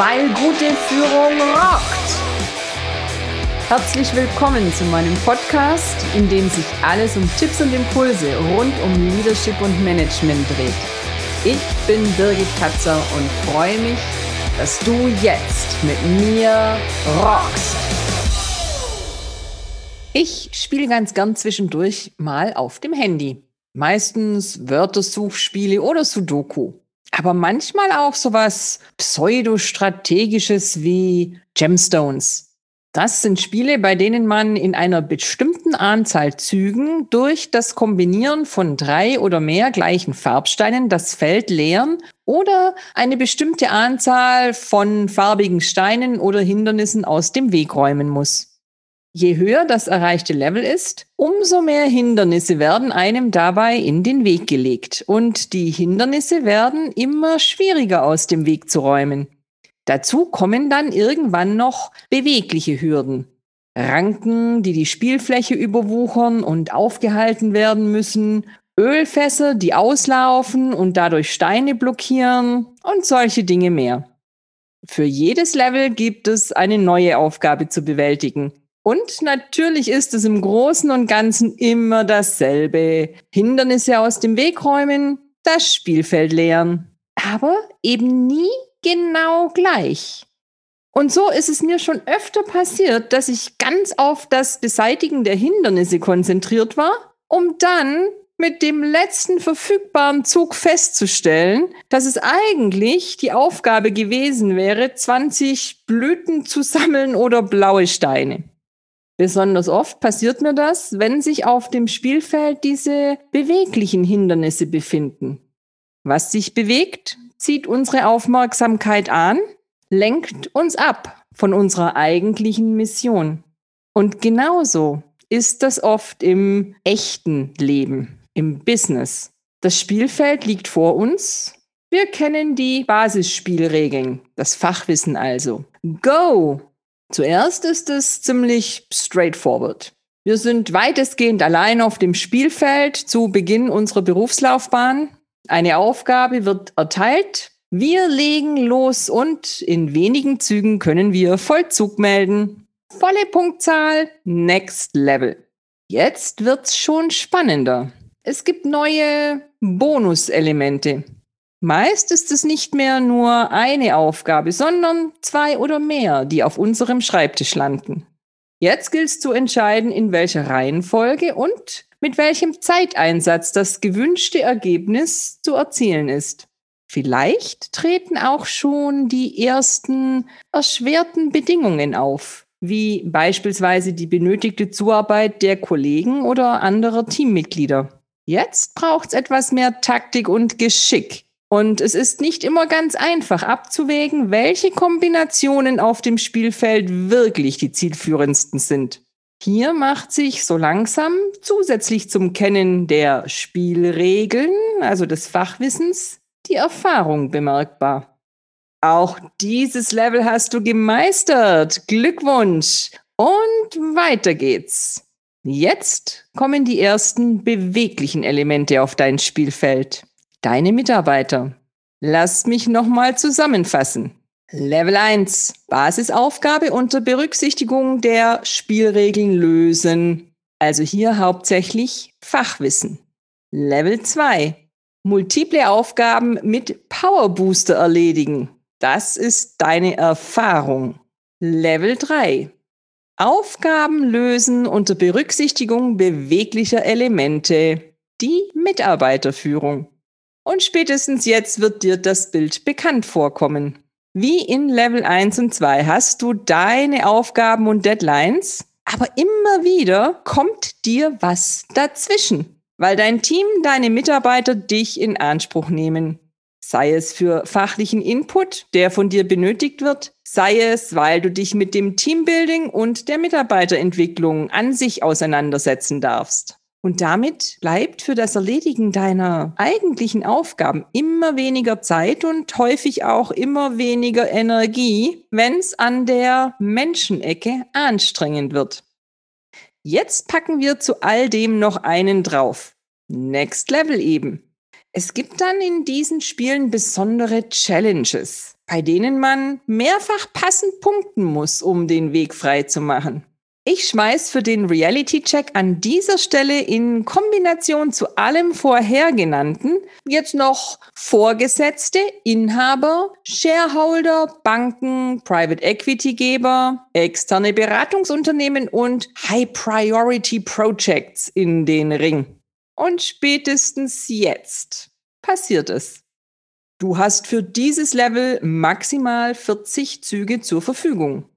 weil gute Führung rockt. Herzlich willkommen zu meinem Podcast, in dem sich alles um Tipps und Impulse rund um Leadership und Management dreht. Ich bin Birgit Katzer und freue mich, dass du jetzt mit mir rockst. Ich spiele ganz gern zwischendurch mal auf dem Handy. Meistens Wörtersuchspiele oder Sudoku aber manchmal auch sowas pseudostrategisches wie Gemstones. Das sind Spiele, bei denen man in einer bestimmten Anzahl Zügen durch das Kombinieren von drei oder mehr gleichen Farbsteinen das Feld leeren oder eine bestimmte Anzahl von farbigen Steinen oder Hindernissen aus dem Weg räumen muss. Je höher das erreichte Level ist, umso mehr Hindernisse werden einem dabei in den Weg gelegt und die Hindernisse werden immer schwieriger aus dem Weg zu räumen. Dazu kommen dann irgendwann noch bewegliche Hürden. Ranken, die die Spielfläche überwuchern und aufgehalten werden müssen, Ölfässer, die auslaufen und dadurch Steine blockieren und solche Dinge mehr. Für jedes Level gibt es eine neue Aufgabe zu bewältigen. Und natürlich ist es im Großen und Ganzen immer dasselbe. Hindernisse aus dem Weg räumen, das Spielfeld leeren. Aber eben nie genau gleich. Und so ist es mir schon öfter passiert, dass ich ganz auf das Beseitigen der Hindernisse konzentriert war, um dann mit dem letzten verfügbaren Zug festzustellen, dass es eigentlich die Aufgabe gewesen wäre, 20 Blüten zu sammeln oder blaue Steine. Besonders oft passiert mir das, wenn sich auf dem Spielfeld diese beweglichen Hindernisse befinden. Was sich bewegt, zieht unsere Aufmerksamkeit an, lenkt uns ab von unserer eigentlichen Mission. Und genauso ist das oft im echten Leben, im Business. Das Spielfeld liegt vor uns. Wir kennen die Basisspielregeln, das Fachwissen also. Go! Zuerst ist es ziemlich straightforward. Wir sind weitestgehend allein auf dem Spielfeld zu Beginn unserer Berufslaufbahn. Eine Aufgabe wird erteilt. Wir legen los und in wenigen Zügen können wir Vollzug melden. Volle Punktzahl, Next Level. Jetzt wird's schon spannender. Es gibt neue Bonuselemente. Meist ist es nicht mehr nur eine Aufgabe, sondern zwei oder mehr, die auf unserem Schreibtisch landen. Jetzt gilt es zu entscheiden, in welcher Reihenfolge und mit welchem Zeiteinsatz das gewünschte Ergebnis zu erzielen ist. Vielleicht treten auch schon die ersten erschwerten Bedingungen auf, wie beispielsweise die benötigte Zuarbeit der Kollegen oder anderer Teammitglieder. Jetzt braucht es etwas mehr Taktik und Geschick, und es ist nicht immer ganz einfach abzuwägen, welche Kombinationen auf dem Spielfeld wirklich die zielführendsten sind. Hier macht sich so langsam zusätzlich zum Kennen der Spielregeln, also des Fachwissens, die Erfahrung bemerkbar. Auch dieses Level hast du gemeistert. Glückwunsch. Und weiter geht's. Jetzt kommen die ersten beweglichen Elemente auf dein Spielfeld. Deine Mitarbeiter. Lass mich nochmal zusammenfassen. Level 1. Basisaufgabe unter Berücksichtigung der Spielregeln lösen. Also hier hauptsächlich Fachwissen. Level 2. Multiple Aufgaben mit Power Booster erledigen. Das ist deine Erfahrung. Level 3. Aufgaben lösen unter Berücksichtigung beweglicher Elemente. Die Mitarbeiterführung. Und spätestens jetzt wird dir das Bild bekannt vorkommen. Wie in Level 1 und 2 hast du deine Aufgaben und Deadlines, aber immer wieder kommt dir was dazwischen, weil dein Team, deine Mitarbeiter dich in Anspruch nehmen. Sei es für fachlichen Input, der von dir benötigt wird, sei es, weil du dich mit dem Teambuilding und der Mitarbeiterentwicklung an sich auseinandersetzen darfst. Und damit bleibt für das Erledigen deiner eigentlichen Aufgaben immer weniger Zeit und häufig auch immer weniger Energie, wenn es an der Menschenecke anstrengend wird. Jetzt packen wir zu all dem noch einen drauf. Next Level eben. Es gibt dann in diesen Spielen besondere Challenges. bei denen man mehrfach passend punkten muss, um den Weg frei zu machen. Ich schmeiß für den Reality-Check an dieser Stelle in Kombination zu allem vorhergenannten jetzt noch Vorgesetzte, Inhaber, Shareholder, Banken, Private Equity-Geber, externe Beratungsunternehmen und High-Priority Projects in den Ring. Und spätestens jetzt passiert es. Du hast für dieses Level maximal 40 Züge zur Verfügung.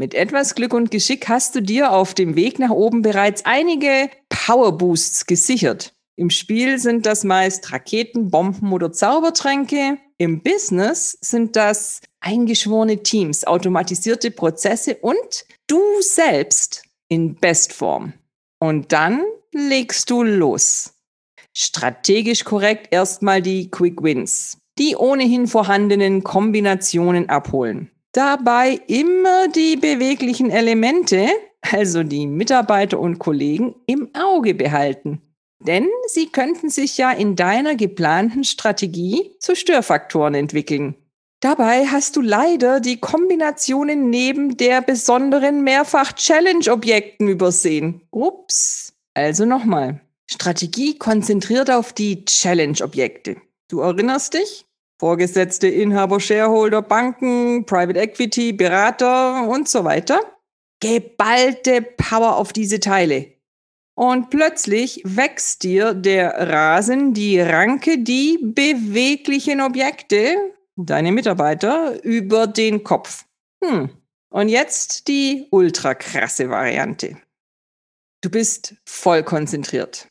Mit etwas Glück und Geschick hast du dir auf dem Weg nach oben bereits einige Powerboosts gesichert. Im Spiel sind das meist Raketen, Bomben oder Zaubertränke. Im Business sind das eingeschworene Teams, automatisierte Prozesse und du selbst in Bestform. Und dann legst du los. Strategisch korrekt erstmal die Quick Wins, die ohnehin vorhandenen Kombinationen abholen. Dabei immer die beweglichen Elemente, also die Mitarbeiter und Kollegen, im Auge behalten. Denn sie könnten sich ja in deiner geplanten Strategie zu Störfaktoren entwickeln. Dabei hast du leider die Kombinationen neben der besonderen Mehrfach-Challenge-Objekten übersehen. Ups. Also nochmal. Strategie konzentriert auf die Challenge-Objekte. Du erinnerst dich? Vorgesetzte, Inhaber, Shareholder, Banken, Private Equity, Berater und so weiter. Geballte Power auf diese Teile. Und plötzlich wächst dir der Rasen, die Ranke, die beweglichen Objekte, deine Mitarbeiter, über den Kopf. Hm. Und jetzt die ultra krasse Variante. Du bist voll konzentriert.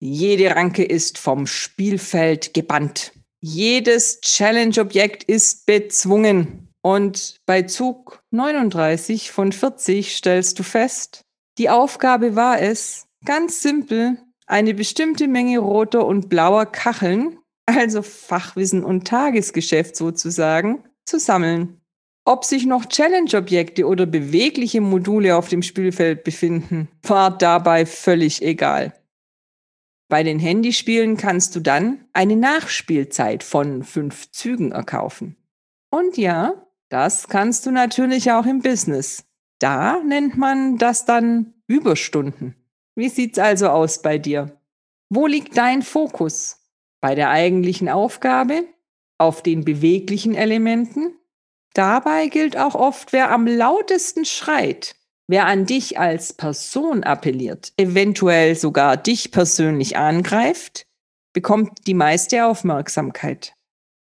Jede Ranke ist vom Spielfeld gebannt. Jedes Challenge-Objekt ist bezwungen. Und bei Zug 39 von 40 stellst du fest, die Aufgabe war es, ganz simpel, eine bestimmte Menge roter und blauer Kacheln, also Fachwissen und Tagesgeschäft sozusagen, zu sammeln. Ob sich noch Challenge-Objekte oder bewegliche Module auf dem Spielfeld befinden, war dabei völlig egal. Bei den Handyspielen kannst du dann eine Nachspielzeit von fünf Zügen erkaufen. Und ja, das kannst du natürlich auch im Business. Da nennt man das dann Überstunden. Wie sieht's also aus bei dir? Wo liegt dein Fokus? Bei der eigentlichen Aufgabe? Auf den beweglichen Elementen? Dabei gilt auch oft, wer am lautesten schreit, Wer an dich als Person appelliert, eventuell sogar dich persönlich angreift, bekommt die meiste Aufmerksamkeit.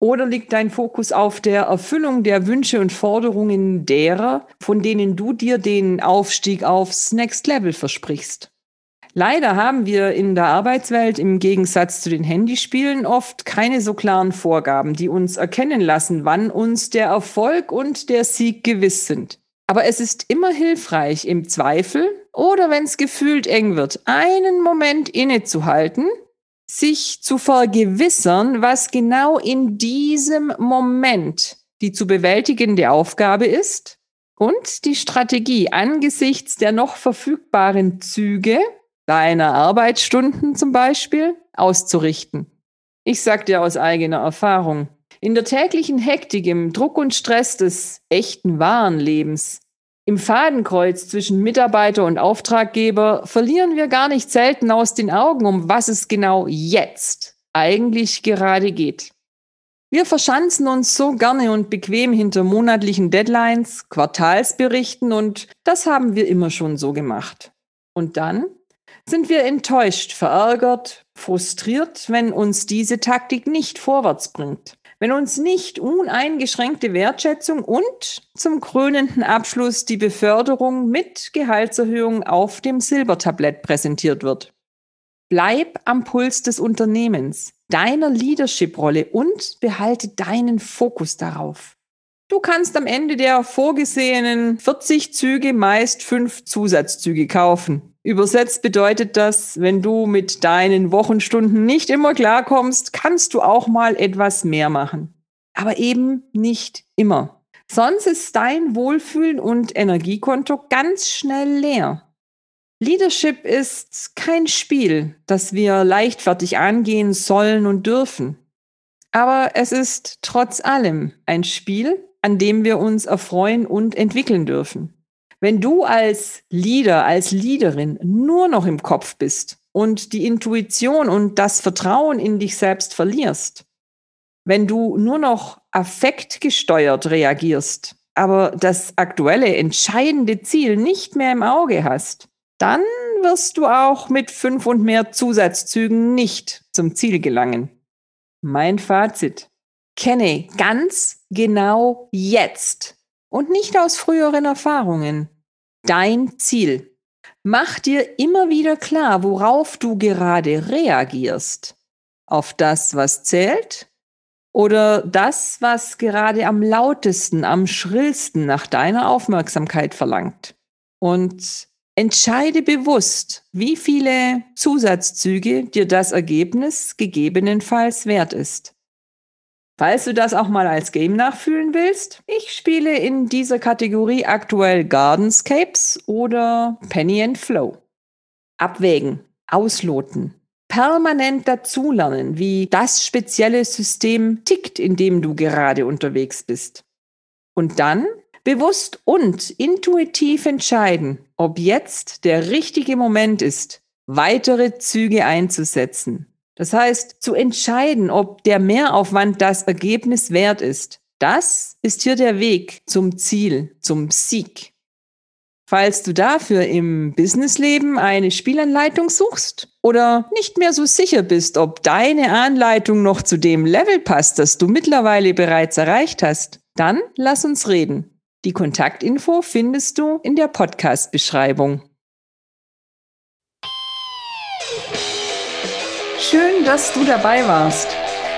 Oder liegt dein Fokus auf der Erfüllung der Wünsche und Forderungen derer, von denen du dir den Aufstieg aufs Next Level versprichst? Leider haben wir in der Arbeitswelt im Gegensatz zu den Handyspielen oft keine so klaren Vorgaben, die uns erkennen lassen, wann uns der Erfolg und der Sieg gewiss sind. Aber es ist immer hilfreich, im Zweifel oder wenn es gefühlt eng wird, einen Moment innezuhalten, sich zu vergewissern, was genau in diesem Moment die zu bewältigende Aufgabe ist und die Strategie angesichts der noch verfügbaren Züge, deiner Arbeitsstunden zum Beispiel, auszurichten. Ich sage dir aus eigener Erfahrung, in der täglichen Hektik, im Druck und Stress des echten wahren Lebens, im Fadenkreuz zwischen Mitarbeiter und Auftraggeber verlieren wir gar nicht selten aus den Augen, um was es genau jetzt eigentlich gerade geht. Wir verschanzen uns so gerne und bequem hinter monatlichen Deadlines, Quartalsberichten und das haben wir immer schon so gemacht. Und dann sind wir enttäuscht, verärgert, frustriert, wenn uns diese Taktik nicht vorwärts bringt wenn uns nicht uneingeschränkte Wertschätzung und zum krönenden Abschluss die Beförderung mit Gehaltserhöhung auf dem Silbertablett präsentiert wird. Bleib am Puls des Unternehmens, deiner Leadership-Rolle und behalte deinen Fokus darauf. Du kannst am Ende der vorgesehenen 40 Züge meist fünf Zusatzzüge kaufen. Übersetzt bedeutet das, wenn du mit deinen Wochenstunden nicht immer klarkommst, kannst du auch mal etwas mehr machen. Aber eben nicht immer. Sonst ist dein Wohlfühlen und Energiekonto ganz schnell leer. Leadership ist kein Spiel, das wir leichtfertig angehen sollen und dürfen. Aber es ist trotz allem ein Spiel, an dem wir uns erfreuen und entwickeln dürfen. Wenn du als Leader, als Leaderin nur noch im Kopf bist und die Intuition und das Vertrauen in dich selbst verlierst, wenn du nur noch affektgesteuert reagierst, aber das aktuelle entscheidende Ziel nicht mehr im Auge hast, dann wirst du auch mit fünf und mehr Zusatzzügen nicht zum Ziel gelangen. Mein Fazit. Kenne ganz genau jetzt und nicht aus früheren Erfahrungen dein Ziel. Mach dir immer wieder klar, worauf du gerade reagierst. Auf das, was zählt oder das, was gerade am lautesten, am schrillsten nach deiner Aufmerksamkeit verlangt. Und Entscheide bewusst, wie viele Zusatzzüge dir das Ergebnis gegebenenfalls wert ist. Falls du das auch mal als Game nachfühlen willst, ich spiele in dieser Kategorie aktuell Gardenscapes oder Penny and Flow. Abwägen, ausloten, permanent dazulernen, wie das spezielle System tickt, in dem du gerade unterwegs bist. Und dann bewusst und intuitiv entscheiden, ob jetzt der richtige Moment ist, weitere Züge einzusetzen. Das heißt, zu entscheiden, ob der Mehraufwand das Ergebnis wert ist. Das ist hier der Weg zum Ziel, zum Sieg. Falls du dafür im Businessleben eine Spielanleitung suchst oder nicht mehr so sicher bist, ob deine Anleitung noch zu dem Level passt, das du mittlerweile bereits erreicht hast, dann lass uns reden. Die Kontaktinfo findest du in der Podcast-Beschreibung. Schön, dass du dabei warst.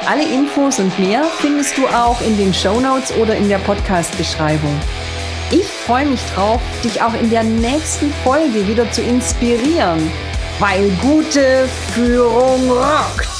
Alle Infos und mehr findest du auch in den Show Notes oder in der Podcast-Beschreibung. Ich freue mich drauf, dich auch in der nächsten Folge wieder zu inspirieren, weil gute Führung rockt.